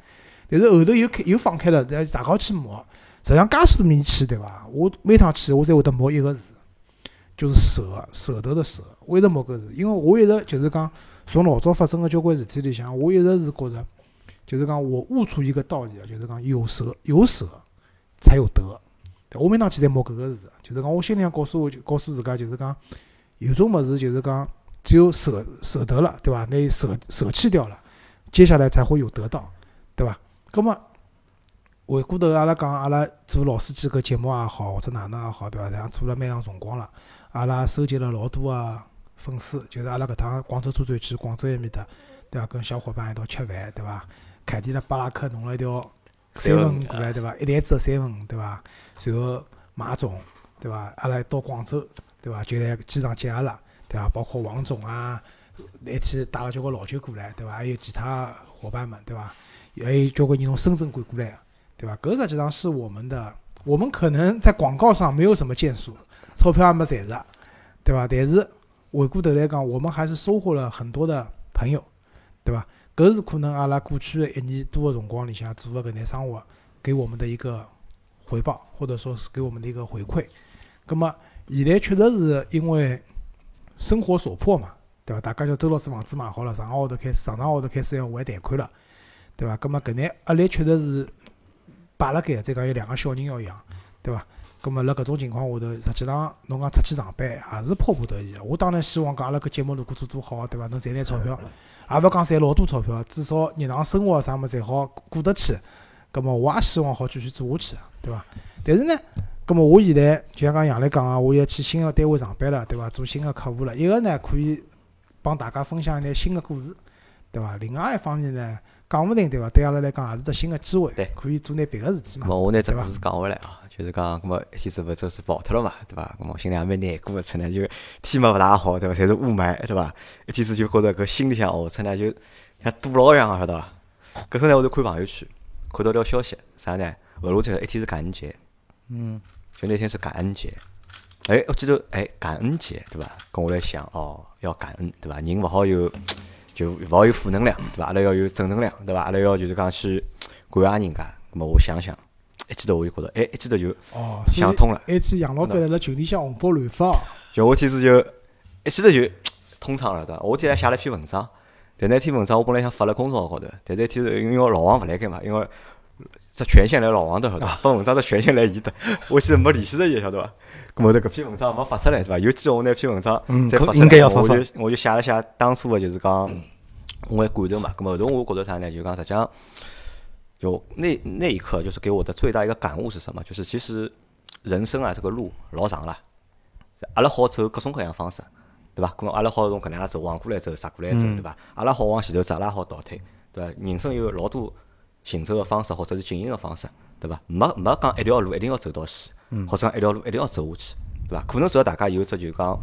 但是后头又开又放开了，大家去摸。实际上，介许多年去，对伐？我每趟去，我侪会得摸一个字，就是舍，舍得的舍。为什么搿字？因为我一直就是讲，从老早发生个交关事体里向，我一直是觉着，就是讲我悟出一个道理啊，就是讲有舍有舍才有得。我每趟去侪摸搿个字，就是讲我心里向告诉我，就告诉自家，就是讲有种物事，就是讲只有舍舍得了，对伐？那舍舍弃掉了，接下来才会有得到，对伐？葛么。回过头，阿拉讲，阿拉做老司机搿节目也好，或者哪能也好，对伐？像做了蛮长辰光了，阿拉收集了老多个粉丝，就是阿拉搿趟广州车展去广州埃面搭，对伐？跟小伙伴一道吃饭，对伐？凯迪拉巴拉克弄了一条三文鱼过来，对伐？一台子三文鱼，对伐？然后马总，对伐？阿拉到广州，对伐？就来机场接阿拉，对伐？包括王总啊，一起带了交关老酒过来，对伐？还有其他伙伴们，对伐？还有交关人从深圳赶过来。对吧？搿实际上是我们的，我们可能在广告上没有什么建树，钞票也没赚着，对吧？但是回过头来讲，我们还是收获了很多的朋友，对吧？搿是可能阿拉过去的一年多的辰光里向做的搿眼生活给我们的一个回报，或者说是给我们的一个回馈。葛么现在确实是因为生活所迫嘛，对伐？大家叫周老师房子买好了，上个号头开始，上上号头开始要还贷款了，对吧？葛么搿眼压力确实是。摆辣盖，再讲有两个小人要养，对伐？葛末辣搿种情况下头，实际上侬讲出去上班也是迫不得已。我当然希望讲阿拉搿节目如果做做好，对伐？能赚点钞票，也勿讲赚老多钞票，至少日常生活啥物事侪好过得去。葛末我也希望好继续做下去，对伐？但是呢，葛末我现在就像讲杨澜讲啊，我要去新个单位上班了，对伐？做新个客户了。一个呢，可以帮大家分享一点新个故事，对伐？另外一方面呢。讲勿定对伐？对阿拉来讲也是只新个机会，可以做眼别个事体嘛。我拿只故事讲回来啊，就是讲，那么一天子勿就是跑脱了嘛，对伐？那么心里也蛮难过个，出呢就天嘛勿大好，对伐？侪是雾霾，对伐？一天子就觉着搿心里向哦，出呢就像堵牢一样个，晓得伐？搿时候呢，我就看朋友圈，看到条消息，啥呢？俄罗斯一天是感恩节，嗯，就那天是感恩节。哎，我记得哎，感恩节，对伐？跟我来想哦，要感恩，对伐？人勿好有。就勿好有负能量，对伐？阿拉要有正能量，对伐？阿拉要就是讲去感谢人家。咁么我想想，一记头我就觉着，哎，一记头就想通了。一记杨老板辣辣群里向红包乱发，就我其实就一记头就通畅了，对伐？我今天写了篇文章，但那篇文章我本来想发辣公众号高头，但是一天因为老王勿来盖嘛，因为只权限来老王的，晓得伐？发文章只权限来伊的，我现在没联系着伊，晓得伐？咁么头搿篇文章没发出来，对伐？有机会我拿篇文章再发出来，我就我就写了写当初个就是讲我个感受嘛。咁么后头我觉得啥呢？就讲实际上，就那那一刻就是给我的最大一个感悟是什么？就是其实人生啊，这个路老长了，阿拉好走各种各样方式，对伐？咁么阿拉好从搿能样走，往过来走，直过来走，对伐？阿拉好往前头走，阿拉好倒退，对伐？人生有老多行走个方式，或者是经营个方式，对伐？没没讲一条路一定要走到死。或者讲一条路一定要走下去，对伐？可能只要大家有只就讲，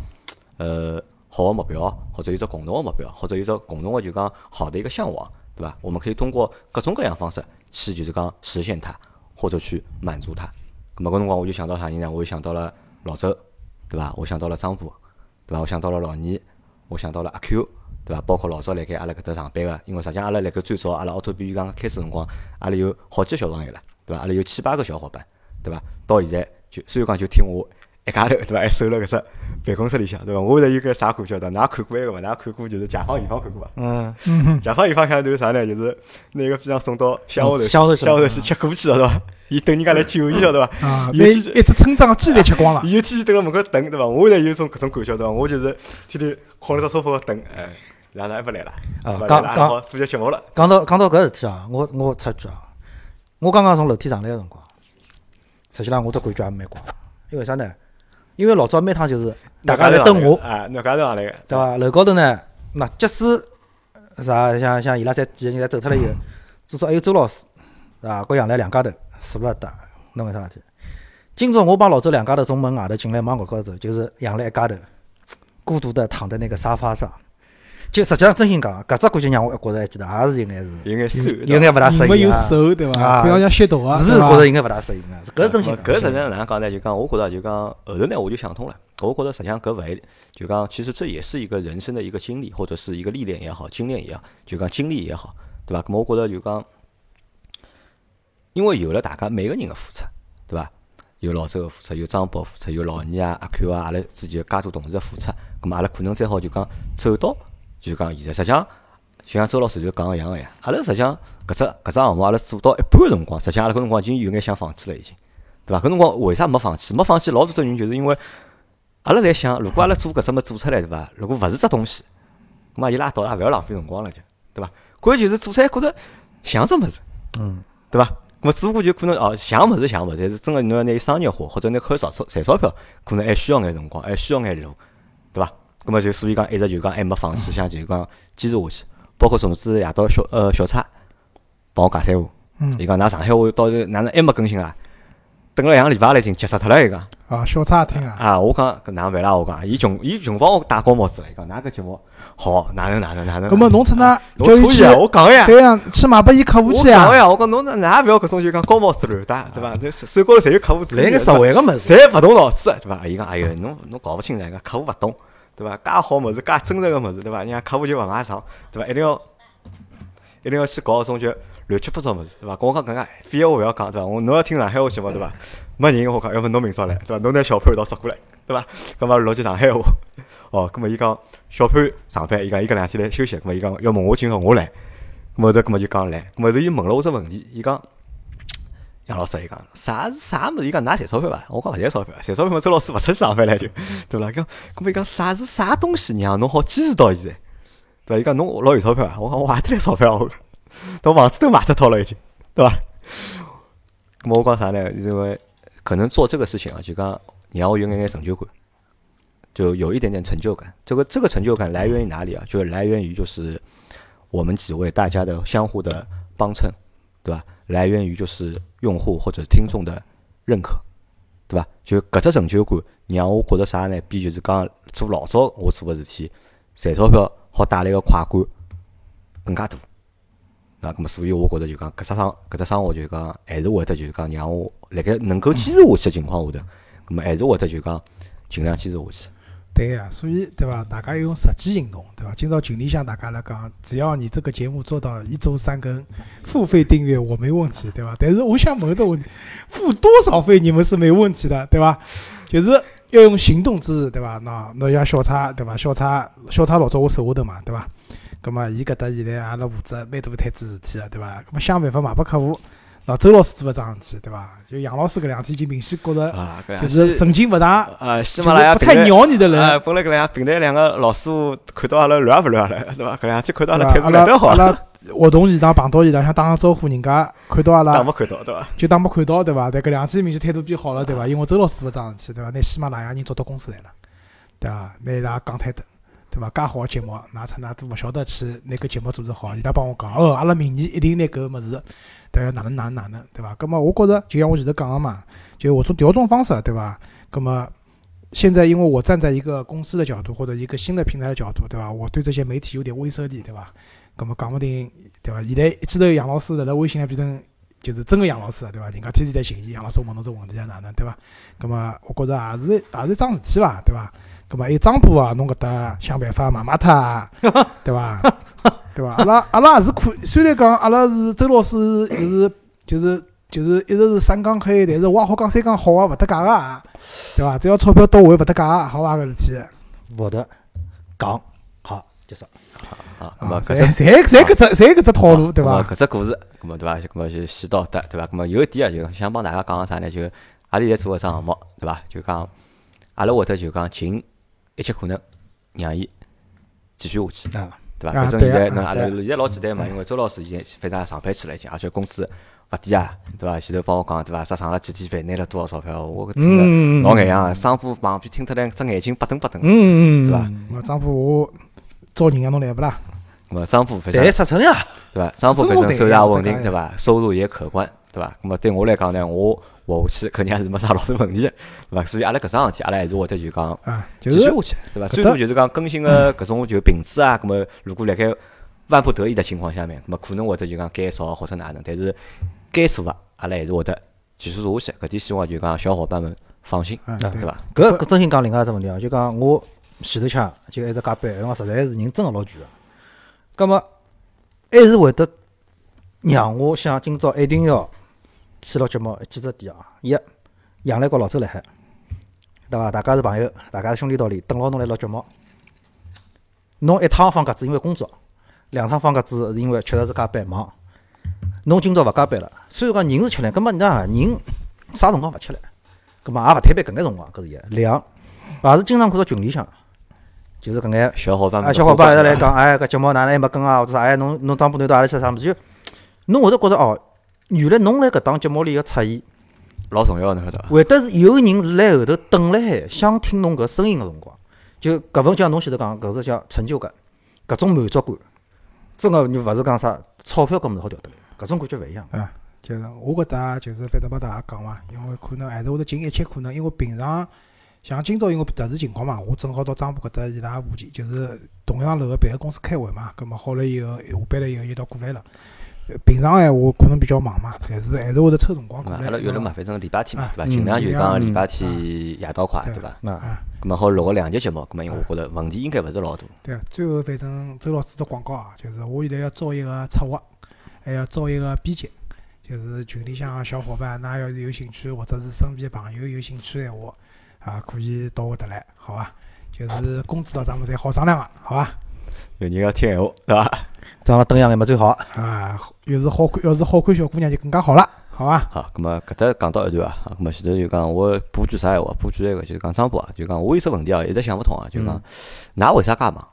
呃好个目标，或者有只共同个目标，或者有只共同个就讲好的一个向往，对伐？我们可以通过各种各样方式去就是讲实现它，或者去满足它。咁么搿辰光我就想到啥人呢？我就想到了老周，对伐？我想到了张波，对伐？我想到了老倪，我想到了阿 Q。对伐？包括老早辣盖阿拉搿搭上班个，因为实际上阿拉辣盖最早阿拉奥拓比刚刚开始辰光，阿拉有好几个小朋友了，对伐？阿拉有七八个小伙伴，对伐？到现在就虽然讲就听我一家头，对伐？还守辣搿只办公室里向，对伐？我现在有个啥感觉的？㑚看过一个伐？㑚看过就是《甲方乙方》看过伐？嗯，嗯 甲方乙方向头啥呢？就是拿个非常送到乡下头，乡下头去乡下头去吃苦去了，对伐？伊等人家来救伊，晓得伐？啊，有一只村长鸡侪吃光了。伊天天蹲辣门口等，对伐？我现在有种搿种感觉，对伐？我就是天天靠辣只沙发高等，哎，两人还勿来了，啊刚刚做些节目了。讲到讲到搿事体啊，我我插一句啊，我刚刚从楼梯上来个辰光，实际上我只感觉也蛮怪，因为啥呢？因为老早每趟就是大家来等我，啊，侬家头上来个，对伐？楼高头呢，那即使啥像像伊拉侪几个人侪走脱了以后，至少还有周老师，对伐？和杨澜两家头舍不得搭，弄个啥事体？今朝我帮老周两家头从门外头进来往搿高头走，就是杨澜一家头孤独的躺在那个沙发上。就实际上真心讲，搿只感觉让我觉着还记得，也是应该是有眼酸，有眼勿大适人没有应啊。手对伐？啊不要像吸毒啊，是觉着应该勿大适应啊，搿是真心讲。搿实际上哪能讲呢？就讲我觉着就讲后头呢，我就想通了。我觉着实际上搿勿会，就讲其实这也是一个人生的一个经历，或者是一个历练也好，经验也好，就讲经历也好，对伐？咁么我觉着就讲，因为有了大家每个人的付出，对伐？有老周个付出，有张博付出，有老倪啊、阿 Q 啊，阿拉之间介多同事的付出，咁么阿拉可能再好就讲走到，就讲现在实际上。就像周老师就讲个一样个呀，阿拉实际上搿只搿只项目阿拉做到一半个辰光，实际上阿拉搿辰光已经有眼想放弃了，已经，对伐？搿辰光为啥没放弃？没放弃老多只原因就是因为阿拉来想，如果阿拉做搿只么做出来，对伐？如果勿是只东西，咁么伊拉倒也勿要浪费辰光了，就对伐？关键就是做出来觉着像只物事，嗯，对伐？咁么只不过就可能哦，像物事像物事，但是真个侬要拿伊商业化，或者拿靠赚钞赚钞票，可能还需要眼辰光，还需要眼路，对伐？咁么就所以讲一直就讲还没放弃，想就是讲坚持下去。包括上次夜到小呃小蔡帮我讲三胡，嗯伊讲㑚上海话到时哪能还没更新啊？等了两个礼拜了已经急死脱了，伊讲啊，小差听啊，啊，我讲搿哪能办啦？我讲伊穷伊穷帮我戴高帽子了，伊讲㑚搿节目好哪能哪能哪能？葛么侬趁他侬叫伊去！我讲个呀，对呀，去买拨伊客户去呀。我，讲个呀，我讲侬哪勿要搿种就讲高帽子乱戴，对伐？就手手高头侪有客户资源，来个实惠个物事，侪勿动脑子，对伐？伊讲，哎哟，侬侬搞勿清爽，伊讲客户勿懂，对伐？介好物事，介真实个物事，对伐？人家客户就勿买账，对伐？一定要一定要去搞搿种就乱七八糟物事，对伐？跟我讲搿个废话勿要讲，对伐？我侬要听上海话节目，对伐？没人我讲，要么侬明朝来，对伐？侬拿小潘一道捉过来，对伐？葛末录句上海话，哦，葛末伊讲小潘上班，伊讲伊搿两天来休息，葛末伊讲要问我今朝我来，葛末后头葛末就讲来，葛末后头伊问了我只问题，伊讲。杨老师伊讲啥是啥物事？伊讲㑚赚钞票伐？我讲勿赚钞票，赚钞票嘛，周老师勿出去上班了就，对伐？讲，搿么伊讲啥是啥东西让侬好坚持到现在？对伐？伊讲侬老有钞票啊？我讲我还得来钞票啊？我讲，等房子都买得套了已经，对伐？搿么我讲啥呢？因为可能做这个事情啊，就讲让我有眼眼成就感，就有一点点成就感。这个这个成就感来源于哪里啊？就是来源于就是我们几位大家的相互的帮衬，对伐？来源于就是用户或者听众的认可，对伐？就搿只成就感让我觉着啥呢？比就是讲做老早我做个事体赚钞票好带来个快感更加大。那咁么，所以我觉着就讲搿只生搿只生活就讲还是会得就讲让我辣盖能够坚持下去个情况下头，咁么还是会得就讲尽量坚持下去。对呀，所以对伐？大家要用实际行动，对伐？今朝群里向大家来讲，只要你这个节目做到一周三更，付费订阅我没问题，对伐？但是我想问这个问题，付多少费你们是没问题的，对伐？就是要用行动支持，对伐？那那像小蔡，对伐？小蔡小蔡老早我手下头嘛，对伐？葛么伊搿搭现在阿拉负责蛮大一摊子事体个，对伐？葛么想办法卖拨客户。那周老师做搿桩事体，对伐？就杨老师搿两天已经明显觉着就是神经勿大，呃，喜就是马拉雅不太鸟你的人。啊，本来搿两平台两个老师傅看到阿拉乱也勿乱了，对伐？搿两天看到阿拉？态度阿拉乱得好阿，拉活动现场碰到伊拉，想打个招呼，人家看到阿拉当没看到，对伐？就当没看到，对伐？但搿两天明显态度变好了，对伐？因为周老师做搿桩事体，对伐？拿喜马拉雅人找到公司来了，对伐？拿伊拉讲台灯，对伐？介好个节目，㑚出㑚都勿晓得去拿搿节目做得好，伊拉帮我讲，哦，阿拉明年一定拿搿物事，对伐？哪能哪能哪能，对伐？葛末我觉着，就像我前头讲个嘛，就我从调种方式，对伐？葛末现在因为我站在一个公司的角度或者一个新的平台的角度，对伐？我对这些媒体有点威慑力，对伐？咁么讲勿定，对伐？现在一记头杨老师辣辣微信里变成就是真个杨老师，对伐？人家天天来寻伊，杨老师问侬这问题啊哪能，对伐？咁么我觉着也是也是一桩事体伐，对伐？咁么还有张波啊，侬搿搭想办法骂骂他，对伐？对伐？阿拉阿拉也是可，虽然讲阿拉是周老师，就是就是就是一直是三讲黑，但是我也好讲三讲好啊，勿搭界个，对伐？只要钞票到位，勿搭界个，好伐？搿事体。勿得讲好结束。啊，咁么搿侪只侪侪搿只侪搿只套路，对伐？搿只故事，咁么对伐？咁么就先到得，对伐？咁么有一点啊，就想帮大家讲个啥呢？就阿拉现在做个只项目，对伐？就讲阿拉会得就讲尽一切可能让伊继续下去。啊，对伐？啊反正现在侬阿拉现在老简单嘛，因为周老师现在反正也上班去了已经，而且工资勿低啊，对伐？前头帮我讲对伐？啥上了几天班，拿了多少钞票，我搿听了嗯老眼痒啊，商铺旁边听脱来只眼睛白瞪白瞪。嗯对伐我张波，我招人啊，侬来勿啦？咁么商铺反正对出称呀，对伐？商铺反正收入也稳定，对伐？收入也可观，对伐？那么对我来讲呢，我活下去肯定还是没啥老多问题的，对伐？所以阿拉搿桩事体，阿拉还是会得就讲啊，继续下去，对伐？最多就是讲更新个搿种就品质啊，咁么如果辣盖万不得已的情况下面，咁么可能会得就讲减少或者哪能，但是该做个阿拉还是会得继续做下去。搿点希望就讲小伙伴们放心，啊对对伐？搿搿真心讲另外一只问题啊，就讲我前头腔就一直加班，辰光实在是人真个老倦个。葛末还是会得让我想今朝一定要去录节目几只点啊。一，杨澜和老周辣海，对伐？大家是朋友，大家是兄弟道理，等牢侬来录节目。侬一趟放鸽子，因为工作；两趟放鸽子是因为确实是加班忙。侬今朝勿加班了，虽然讲人是吃力，葛末你讲人啥辰光勿吃力？葛末也勿推班搿眼辰光，搿是一。两，也是经常看到群里向，就是搿眼啊，小伙伴们，小伙伴一直来讲，哎，搿节目哪能还没跟啊，或者啥，哎，侬侬张波头到阿拉去啥物事？就侬会得觉着哦，原来侬辣搿档节目里个出现，老重要，侬晓得伐？会得是有人是辣后头等辣海，想听侬搿声音个辰光，就搿份像侬前头讲，搿是叫成就感，搿种满足感，真个你勿是讲啥钞票搿物事好调得来，搿种感觉勿一样。啊，就是我搿搭就是反正帮大家讲伐，因为可能还是会得尽一切可能，因为平常像今朝因为特殊情况嘛，我正好到张浦搿搭伊拉附近，就是同样楼个别个公司开会嘛，葛末好了以后下班了以后，伊到过来了。呃平常闲话可能比较忙嘛，但是还是会得抽辰光过来。阿拉约了嘛，反正礼拜天嘛，啊对伐？嗯尽量就尽量讲礼拜嗯天夜到快，对对伐？那啊，咁么好录个两集节目，咁么因为我觉着问题应该勿是老大。对啊，最后反正周老师做广告啊，就是我现在要招一个策划，还要招一个编辑，就是群里向个小伙伴，㑚要是有兴趣，或者是身边的朋友有兴趣的闲话，啊，可以到我搭来，好伐？就是工资咾咱们侪好商量个，好伐？有人要听闲话，对伐？长了灯样眼嘛最好。啊，要是好看，要是好看小姑娘就更加好了，好伐？好，咁么搿搭讲到一段啊，咁么前头就讲我补句啥闲话？补句一个就是讲张波啊，就讲我有只问题啊，一直想勿通啊，就讲㑚为啥介忙，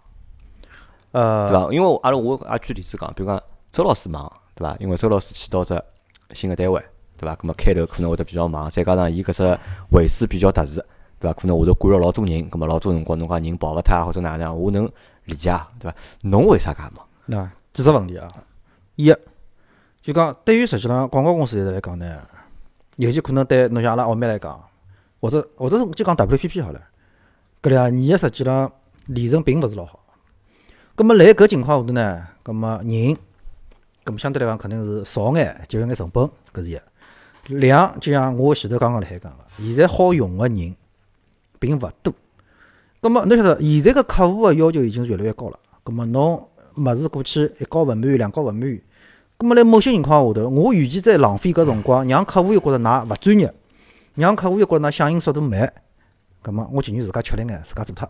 呃，对伐？因为阿拉我也举例子讲，比如讲周老师忙，对伐？因为周老师去到只新个单位，对伐？咁么开头可能会得比较忙，再加上伊搿只位置比较特殊，对伐？可能下头管了老多人，咁么老多辰光侬讲人跑勿脱啊或者哪能，我能理解，对伐？侬为啥介忙？那几只问题啊，一就讲对于实际上广告公司现在来讲呢，尤其可能对侬像阿拉澳美来讲，或者或者是就讲 WPP 好了，搿两年实际上利润并勿是老好。葛末辣搿情况下头呢，葛末人，葛末相对来讲肯定是少眼，节约眼成本，搿是一。两就像我前头刚刚辣海讲个，现在好用个人并勿多。葛末侬晓得，现在个客户个要求已经越来越高了。葛末侬物事过去一高勿满意，两高勿满意。葛末辣某些情况下头，我与其再浪费搿辰光，让客户又觉着㑚勿专业，让客户又觉着㑚响应速度慢，葛末我情愿自家吃力眼，自家做脱，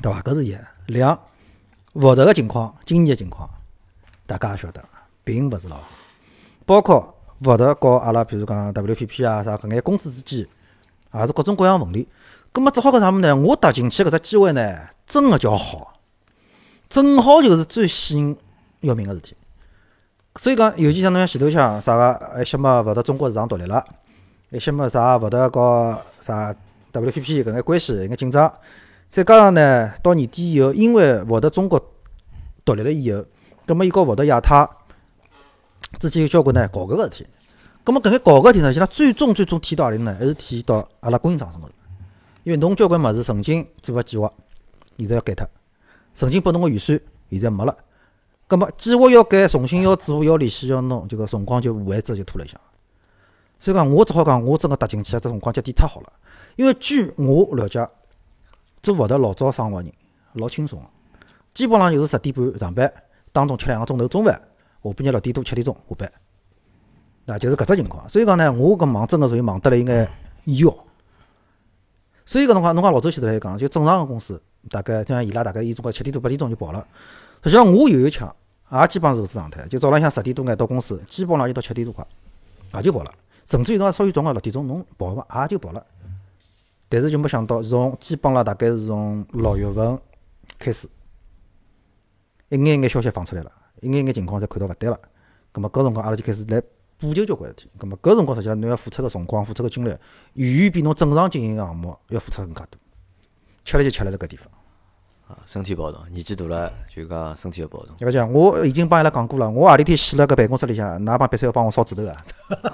对伐？搿是一。两，福特个情况，今年个情况，大家也晓得，并勿是老好。包括福特和阿拉，比如讲 WPP 啊啥搿眼公司之间，也是各种各样问题。葛末只好搿啥物事呢？我踏进去搿只机会呢，真个叫好。正好就是最吸引要命个事体。所以讲，尤其像侬像前头像啥个，一些么勿得中国市场独立了，一些么啥勿得和啥 WPP 搿眼关系、搿眼紧张，再加上呢，到年底以后，因为勿得中国独立了以后，葛末伊和勿得亚太之间有交关呢搞搿个事体。葛末搿眼搞搿事体呢，现在最终最终体现到何里呢？还是体现到阿拉供应商身高头。因为侬交关物事曾经做个计划，现在要改脱；曾经拨侬个预算，现在没了。葛末计划要改，重新要做，要联系要弄，就搿辰光就无限制就拖了一下。所以讲，我只好讲，我真个踏进去，这辰光节点太好了。因为据我了解，做勿得老早生活人老轻松，基本上就是十点半上班，当中吃两个钟头中饭，下半日六点多七点钟下班，那就是搿只情况。所以讲呢，我搿忙真个属于忙得了应该要。所以搿辰光，侬讲老周前头来讲，就正常个公司，大概像伊拉大概一总归七点多八点钟就跑了。实际上我有一枪，也基本上是搿只状态，就早浪向十点多眼到公司，基本上就到七点多快，也就跑了。甚至于侬稍微早个六点钟侬跑伐，也就跑了。但是就没想到，从基本上大概是从六月份开始，一眼眼消息放出来了，一眼眼情况侪看到勿对了。葛末搿辰光阿拉就开始来补救交关事体。葛末搿辰光实际上侬要付出个辰光、付出个精力，远远比侬正常经营个项目要付出更加多。吃了就吃了辣搿地方。啊，身体保重，年纪大了就讲身体要暴动。要讲，我已经帮伊拉讲过了，我何里天死辣搿办公室里向，㑚帮别墅要帮我烧纸头啊！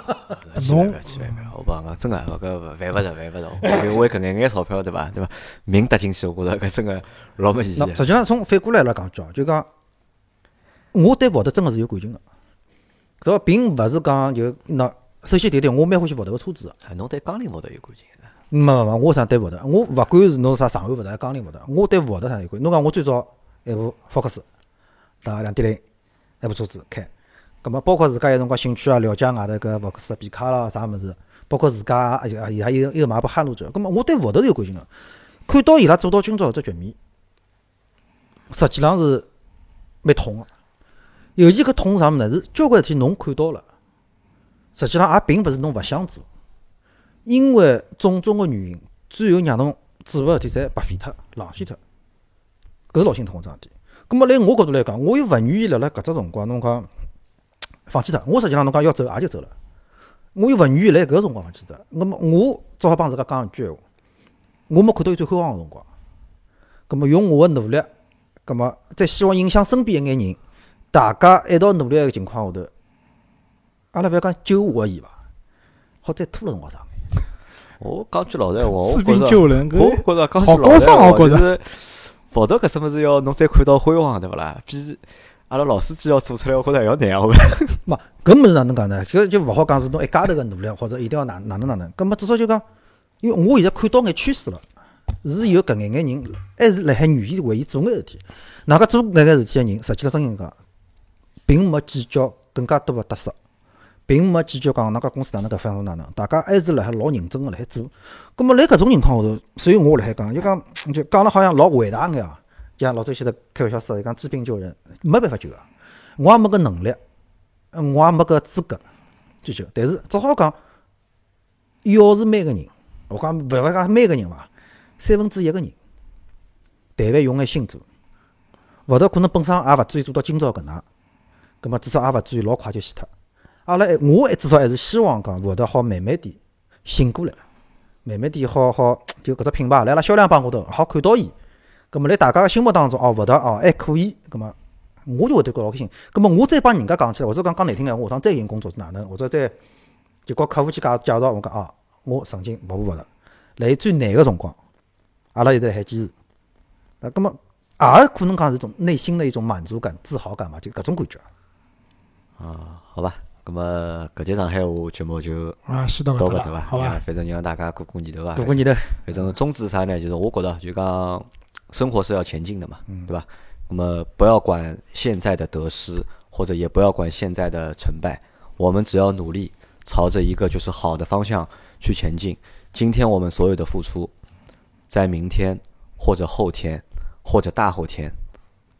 侬去万万，我讲个真个，搿犯勿着，犯勿着。为为搿眼眼钞票，对伐？对伐？命搭进去，我觉着搿真个老没意义。实际上，从反过来来讲句哦，就讲我对福特真个是有感情个，搿并勿是讲就喏。首先第一点，我蛮欢喜福特个车子个。侬对江铃福特有感情？没没没，我啥对福特，我勿管是侬啥上海福特、江铃福特，我对福特啥有关。侬讲我最早一部福克斯，打两点零，一部车子开。葛末包括自家有辰光兴趣啊，了解外头搿福克斯、皮卡啦啥物事，包括自家也也也有有买部汉路者。葛末我对福特是有感情个。看到伊拉做到今朝搿只局面，实际上是蛮痛个。尤其搿痛啥物事呢？是？交关事体侬看到了，实际上也并勿是侬勿想做。因为种种个原因，最后让侬做个事体侪白费脱、浪费脱，搿是老心痛个桩事体。葛末辣我角度来讲，我又勿愿意辣辣搿只辰光，侬讲放弃脱。我实际上侬讲要走也就走了，我又勿愿意辣搿个辰光放弃脱。葛末我只好帮自家讲一句闲话：我没看到伊最辉煌个辰光。葛末用我个努力，葛末再希望影响身边一眼人，大家一道努力个情况下头，阿拉勿要讲救活伊伐？好再拖了辰光长。我讲句老实闲话，我觉着，我觉着讲句老实闲话，就是跑到搿只物事要侬再看到辉煌，对勿啦？比阿拉老司机要做出来，我觉着还要难。我嘛，搿物事哪能讲呢？搿就勿好讲是侬一家头个努力，或者一定要哪哪能哪能。搿么至少就讲，因为我现在看到眼趋势了，是有搿眼眼人还是辣海愿意为伊做眼事体。哪个做搿眼事体个人，实际上真心讲，并没计较更加多个得失。并没计较讲哪家公司哪能搿方哪能，大家还是辣海老认真个辣海做。葛末辣搿种情况下头，所以我辣海讲，就讲就讲了好像老伟大眼啊，像老周现在开玩笑说，讲治病救人，没办法救个，我也没搿能力，我也没搿资格去救。但是只好讲，要是每个人，我讲勿要讲每个人伐，三分之一个人，但凡用眼心做，勿得可能本身也勿至于做到今朝搿能，葛末至少也勿至于老快就死脱。阿拉，我至少还是希望讲，会得好慢慢点醒过来，慢慢点好好就搿只品牌，来辣销量榜高头好看到伊。葛末辣大家个心目当中，哦，会得哦还可以。葛末我就会得觉老开心。葛末我再帮人家讲起来，或者讲讲难听眼，我下趟再寻工作是哪能，或者再就告客户去介介绍，我讲哦，我曾经服务勿着，辣伊最难个辰光，阿拉一直辣海坚持。那葛末也可能讲是种内心的一种满足感、自豪感嘛，就搿种感觉。啊，好吧。那么，搿节上海话节目就啊，到搿搭伐？好吧，反正让大家过过年头啊，过过年头。反正宗旨啥呢？就是我觉得，就讲生活是要前进的嘛，对吧？那么不要管现在的得失，或者也不要管现在的成败，我们只要努力朝着一个就是好的方向去前进。今天我们所有的付出，在明天或者后天或者大后天，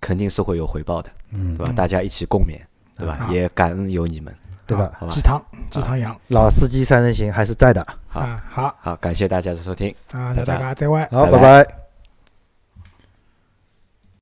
肯定是会有回报的，嗯对吧？大家一起共勉，对吧？也感恩有你们。对吧？鸡汤，鸡汤羊，老司机三人行还是在的。好，好，好，感谢大家的收听。啊，大家再会。好，拜拜。